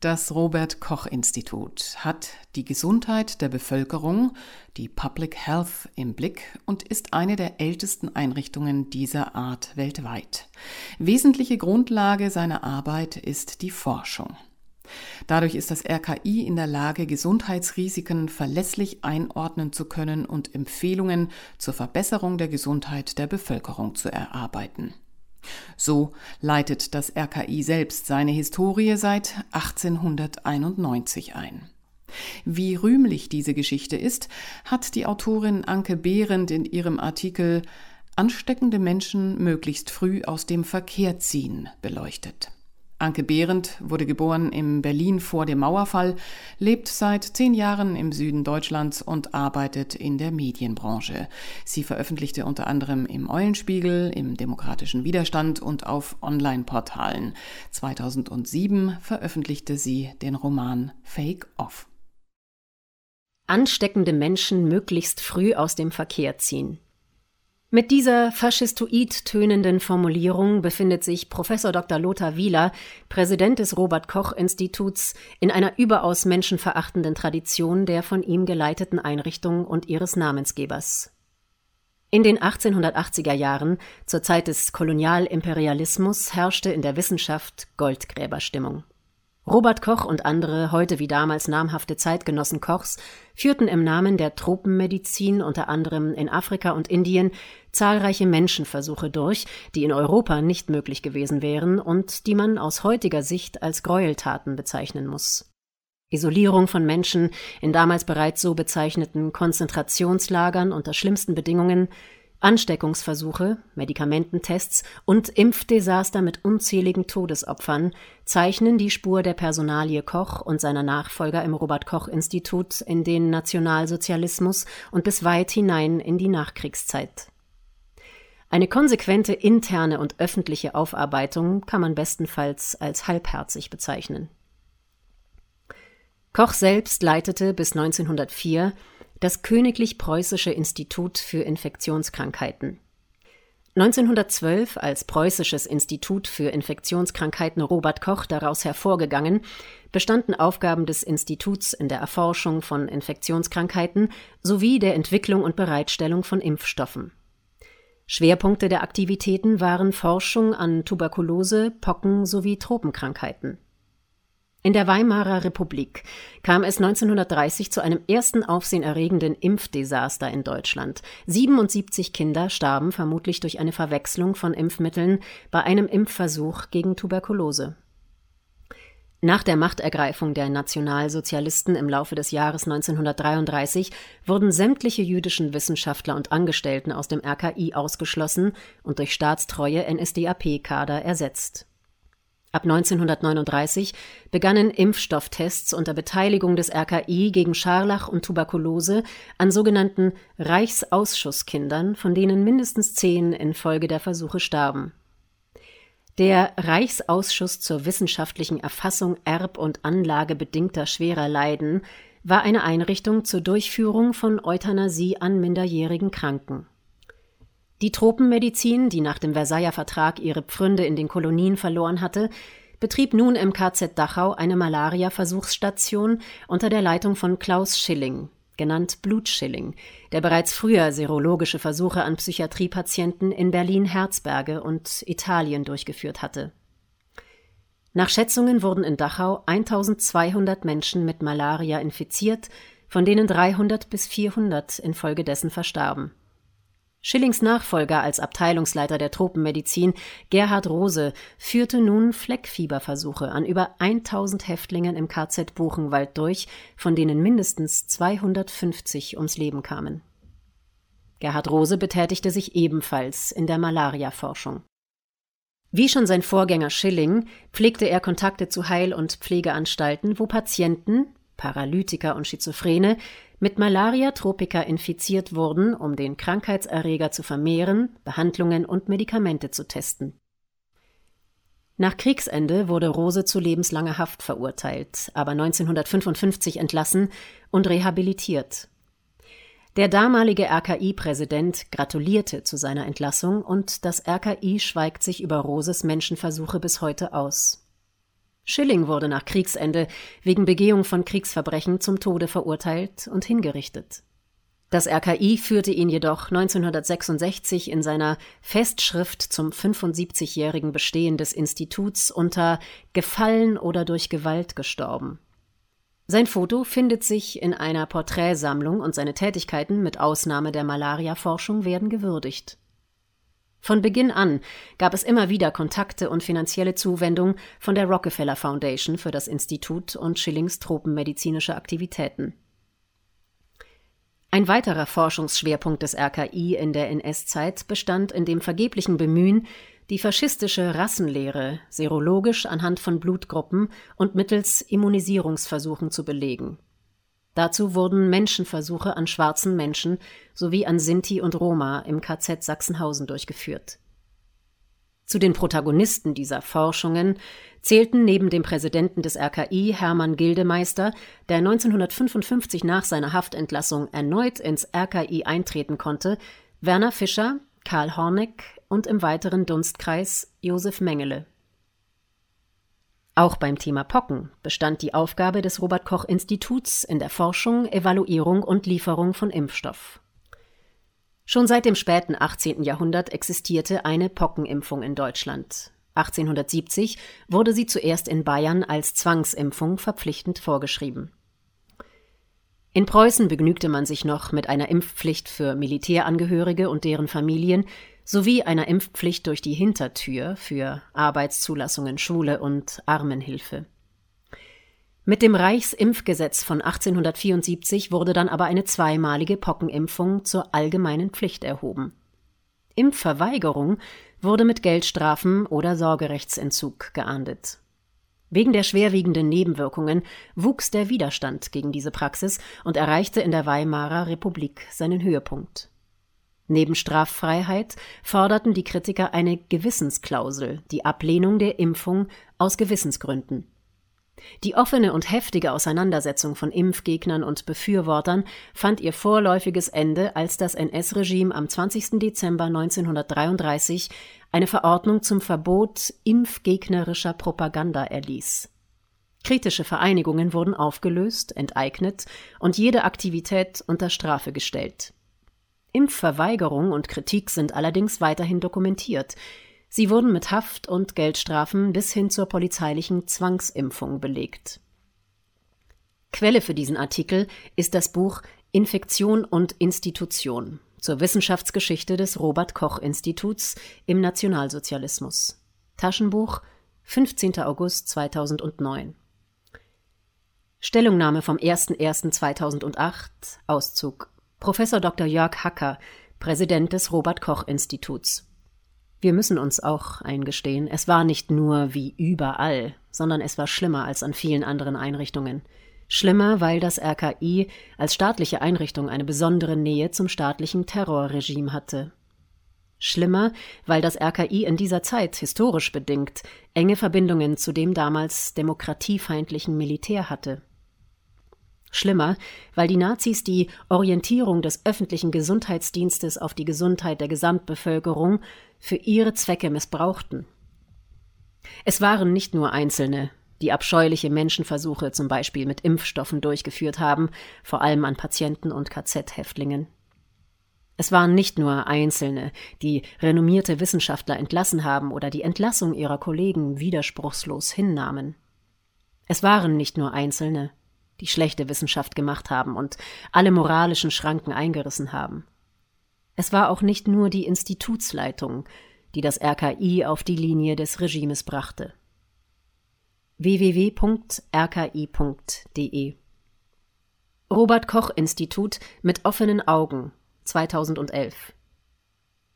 Das Robert Koch Institut hat die Gesundheit der Bevölkerung, die Public Health im Blick und ist eine der ältesten Einrichtungen dieser Art weltweit. Wesentliche Grundlage seiner Arbeit ist die Forschung. Dadurch ist das RKI in der Lage, Gesundheitsrisiken verlässlich einordnen zu können und Empfehlungen zur Verbesserung der Gesundheit der Bevölkerung zu erarbeiten. So leitet das RKI selbst seine Historie seit 1891 ein. Wie rühmlich diese Geschichte ist, hat die Autorin Anke Behrendt in ihrem Artikel Ansteckende Menschen möglichst früh aus dem Verkehr ziehen beleuchtet. Anke Behrendt wurde geboren in Berlin vor dem Mauerfall, lebt seit zehn Jahren im Süden Deutschlands und arbeitet in der Medienbranche. Sie veröffentlichte unter anderem im Eulenspiegel, im Demokratischen Widerstand und auf Online-Portalen. 2007 veröffentlichte sie den Roman Fake Off. Ansteckende Menschen möglichst früh aus dem Verkehr ziehen. Mit dieser faschistoid tönenden Formulierung befindet sich Professor Dr. Lothar Wieler, Präsident des Robert Koch Instituts, in einer überaus menschenverachtenden Tradition der von ihm geleiteten Einrichtung und ihres Namensgebers. In den 1880er Jahren, zur Zeit des Kolonialimperialismus, herrschte in der Wissenschaft Goldgräberstimmung. Robert Koch und andere, heute wie damals namhafte Zeitgenossen Kochs, führten im Namen der Tropenmedizin unter anderem in Afrika und Indien zahlreiche Menschenversuche durch, die in Europa nicht möglich gewesen wären und die man aus heutiger Sicht als Gräueltaten bezeichnen muss. Isolierung von Menschen in damals bereits so bezeichneten Konzentrationslagern unter schlimmsten Bedingungen, Ansteckungsversuche, Medikamententests und Impfdesaster mit unzähligen Todesopfern zeichnen die Spur der Personalie Koch und seiner Nachfolger im Robert Koch Institut in den Nationalsozialismus und bis weit hinein in die Nachkriegszeit. Eine konsequente interne und öffentliche Aufarbeitung kann man bestenfalls als halbherzig bezeichnen. Koch selbst leitete bis 1904 das Königlich Preußische Institut für Infektionskrankheiten. 1912 als Preußisches Institut für Infektionskrankheiten Robert Koch daraus hervorgegangen, bestanden Aufgaben des Instituts in der Erforschung von Infektionskrankheiten sowie der Entwicklung und Bereitstellung von Impfstoffen. Schwerpunkte der Aktivitäten waren Forschung an Tuberkulose, Pocken sowie Tropenkrankheiten. In der Weimarer Republik kam es 1930 zu einem ersten aufsehenerregenden Impfdesaster in Deutschland. 77 Kinder starben vermutlich durch eine Verwechslung von Impfmitteln bei einem Impfversuch gegen Tuberkulose. Nach der Machtergreifung der Nationalsozialisten im Laufe des Jahres 1933 wurden sämtliche jüdischen Wissenschaftler und Angestellten aus dem RKI ausgeschlossen und durch staatstreue NSDAP-Kader ersetzt. Ab 1939 begannen Impfstofftests unter Beteiligung des RKI gegen Scharlach und Tuberkulose an sogenannten Reichsausschusskindern, von denen mindestens zehn infolge der Versuche starben. Der Reichsausschuss zur wissenschaftlichen Erfassung erb- und anlagebedingter schwerer Leiden war eine Einrichtung zur Durchführung von Euthanasie an minderjährigen Kranken. Die Tropenmedizin, die nach dem Versailler Vertrag ihre Pfründe in den Kolonien verloren hatte, betrieb nun im KZ Dachau eine Malaria-Versuchsstation unter der Leitung von Klaus Schilling, genannt Blutschilling, der bereits früher serologische Versuche an Psychiatriepatienten in Berlin-Herzberge und Italien durchgeführt hatte. Nach Schätzungen wurden in Dachau 1200 Menschen mit Malaria infiziert, von denen 300 bis 400 infolgedessen verstarben. Schillings Nachfolger als Abteilungsleiter der Tropenmedizin, Gerhard Rose, führte nun Fleckfieberversuche an über 1000 Häftlingen im KZ Buchenwald durch, von denen mindestens 250 ums Leben kamen. Gerhard Rose betätigte sich ebenfalls in der Malariaforschung. Wie schon sein Vorgänger Schilling pflegte er Kontakte zu Heil- und Pflegeanstalten, wo Patienten, Paralytiker und Schizophrene mit Malaria tropica infiziert wurden, um den Krankheitserreger zu vermehren, Behandlungen und Medikamente zu testen. Nach Kriegsende wurde Rose zu lebenslanger Haft verurteilt, aber 1955 entlassen und rehabilitiert. Der damalige RKI-Präsident gratulierte zu seiner Entlassung und das RKI schweigt sich über Roses Menschenversuche bis heute aus. Schilling wurde nach Kriegsende wegen Begehung von Kriegsverbrechen zum Tode verurteilt und hingerichtet. Das RKI führte ihn jedoch 1966 in seiner Festschrift zum 75-jährigen Bestehen des Instituts unter Gefallen oder durch Gewalt gestorben. Sein Foto findet sich in einer Porträtsammlung und seine Tätigkeiten mit Ausnahme der Malariaforschung werden gewürdigt. Von Beginn an gab es immer wieder Kontakte und finanzielle Zuwendung von der Rockefeller Foundation für das Institut und Schillings tropenmedizinische Aktivitäten. Ein weiterer Forschungsschwerpunkt des RKI in der NS-Zeit bestand in dem vergeblichen Bemühen, die faschistische Rassenlehre serologisch anhand von Blutgruppen und mittels Immunisierungsversuchen zu belegen Dazu wurden Menschenversuche an schwarzen Menschen sowie an Sinti und Roma im KZ Sachsenhausen durchgeführt. Zu den Protagonisten dieser Forschungen zählten neben dem Präsidenten des RKI Hermann Gildemeister, der 1955 nach seiner Haftentlassung erneut ins RKI eintreten konnte, Werner Fischer, Karl Horneck und im weiteren Dunstkreis Josef Mengele auch beim Thema Pocken bestand die Aufgabe des Robert Koch Instituts in der Forschung, Evaluierung und Lieferung von Impfstoff. Schon seit dem späten 18. Jahrhundert existierte eine Pockenimpfung in Deutschland. 1870 wurde sie zuerst in Bayern als Zwangsimpfung verpflichtend vorgeschrieben. In Preußen begnügte man sich noch mit einer Impfpflicht für Militärangehörige und deren Familien sowie einer Impfpflicht durch die Hintertür für Arbeitszulassungen, Schule und Armenhilfe. Mit dem Reichsimpfgesetz von 1874 wurde dann aber eine zweimalige Pockenimpfung zur allgemeinen Pflicht erhoben. Impfverweigerung wurde mit Geldstrafen oder Sorgerechtsentzug geahndet. Wegen der schwerwiegenden Nebenwirkungen wuchs der Widerstand gegen diese Praxis und erreichte in der Weimarer Republik seinen Höhepunkt. Neben Straffreiheit forderten die Kritiker eine Gewissensklausel, die Ablehnung der Impfung aus Gewissensgründen. Die offene und heftige Auseinandersetzung von Impfgegnern und Befürwortern fand ihr vorläufiges Ende, als das NS-Regime am 20. Dezember 1933 eine Verordnung zum Verbot impfgegnerischer Propaganda erließ. Kritische Vereinigungen wurden aufgelöst, enteignet und jede Aktivität unter Strafe gestellt. Impfverweigerung und Kritik sind allerdings weiterhin dokumentiert. Sie wurden mit Haft und Geldstrafen bis hin zur polizeilichen Zwangsimpfung belegt. Quelle für diesen Artikel ist das Buch Infektion und Institution zur Wissenschaftsgeschichte des Robert Koch Instituts im Nationalsozialismus. Taschenbuch 15. August 2009. Stellungnahme vom 01.01.2008 Auszug Professor Dr. Jörg Hacker, Präsident des Robert Koch Instituts. Wir müssen uns auch eingestehen, es war nicht nur wie überall, sondern es war schlimmer als an vielen anderen Einrichtungen. Schlimmer, weil das RKI als staatliche Einrichtung eine besondere Nähe zum staatlichen Terrorregime hatte. Schlimmer, weil das RKI in dieser Zeit historisch bedingt enge Verbindungen zu dem damals demokratiefeindlichen Militär hatte. Schlimmer, weil die Nazis die Orientierung des öffentlichen Gesundheitsdienstes auf die Gesundheit der Gesamtbevölkerung für ihre Zwecke missbrauchten. Es waren nicht nur Einzelne, die abscheuliche Menschenversuche zum Beispiel mit Impfstoffen durchgeführt haben, vor allem an Patienten und KZ-Häftlingen. Es waren nicht nur Einzelne, die renommierte Wissenschaftler entlassen haben oder die Entlassung ihrer Kollegen widerspruchslos hinnahmen. Es waren nicht nur Einzelne, die schlechte Wissenschaft gemacht haben und alle moralischen Schranken eingerissen haben. Es war auch nicht nur die Institutsleitung, die das RKI auf die Linie des Regimes brachte. www.rki.de Robert Koch Institut mit offenen Augen 2011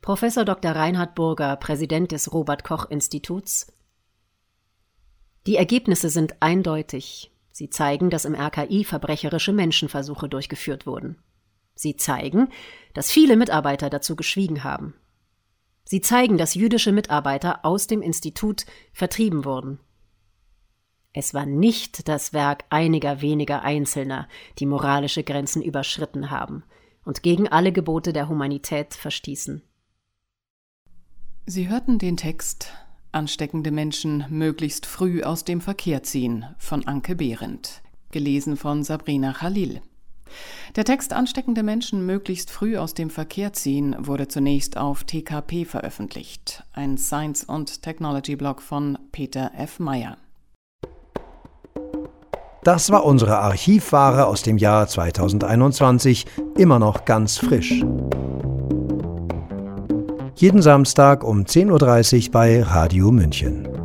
Professor Dr. Reinhard Burger, Präsident des Robert Koch Instituts Die Ergebnisse sind eindeutig. Sie zeigen, dass im RKI verbrecherische Menschenversuche durchgeführt wurden. Sie zeigen, dass viele Mitarbeiter dazu geschwiegen haben. Sie zeigen, dass jüdische Mitarbeiter aus dem Institut vertrieben wurden. Es war nicht das Werk einiger weniger Einzelner, die moralische Grenzen überschritten haben und gegen alle Gebote der Humanität verstießen. Sie hörten den Text Ansteckende Menschen möglichst früh aus dem Verkehr ziehen von Anke Behrendt, gelesen von Sabrina Khalil. Der Text Ansteckende Menschen möglichst früh aus dem Verkehr ziehen wurde zunächst auf TKP veröffentlicht, ein Science- und Technology-Blog von Peter F. Meyer. Das war unsere Archivware aus dem Jahr 2021, immer noch ganz frisch. Jeden Samstag um 10.30 Uhr bei Radio München.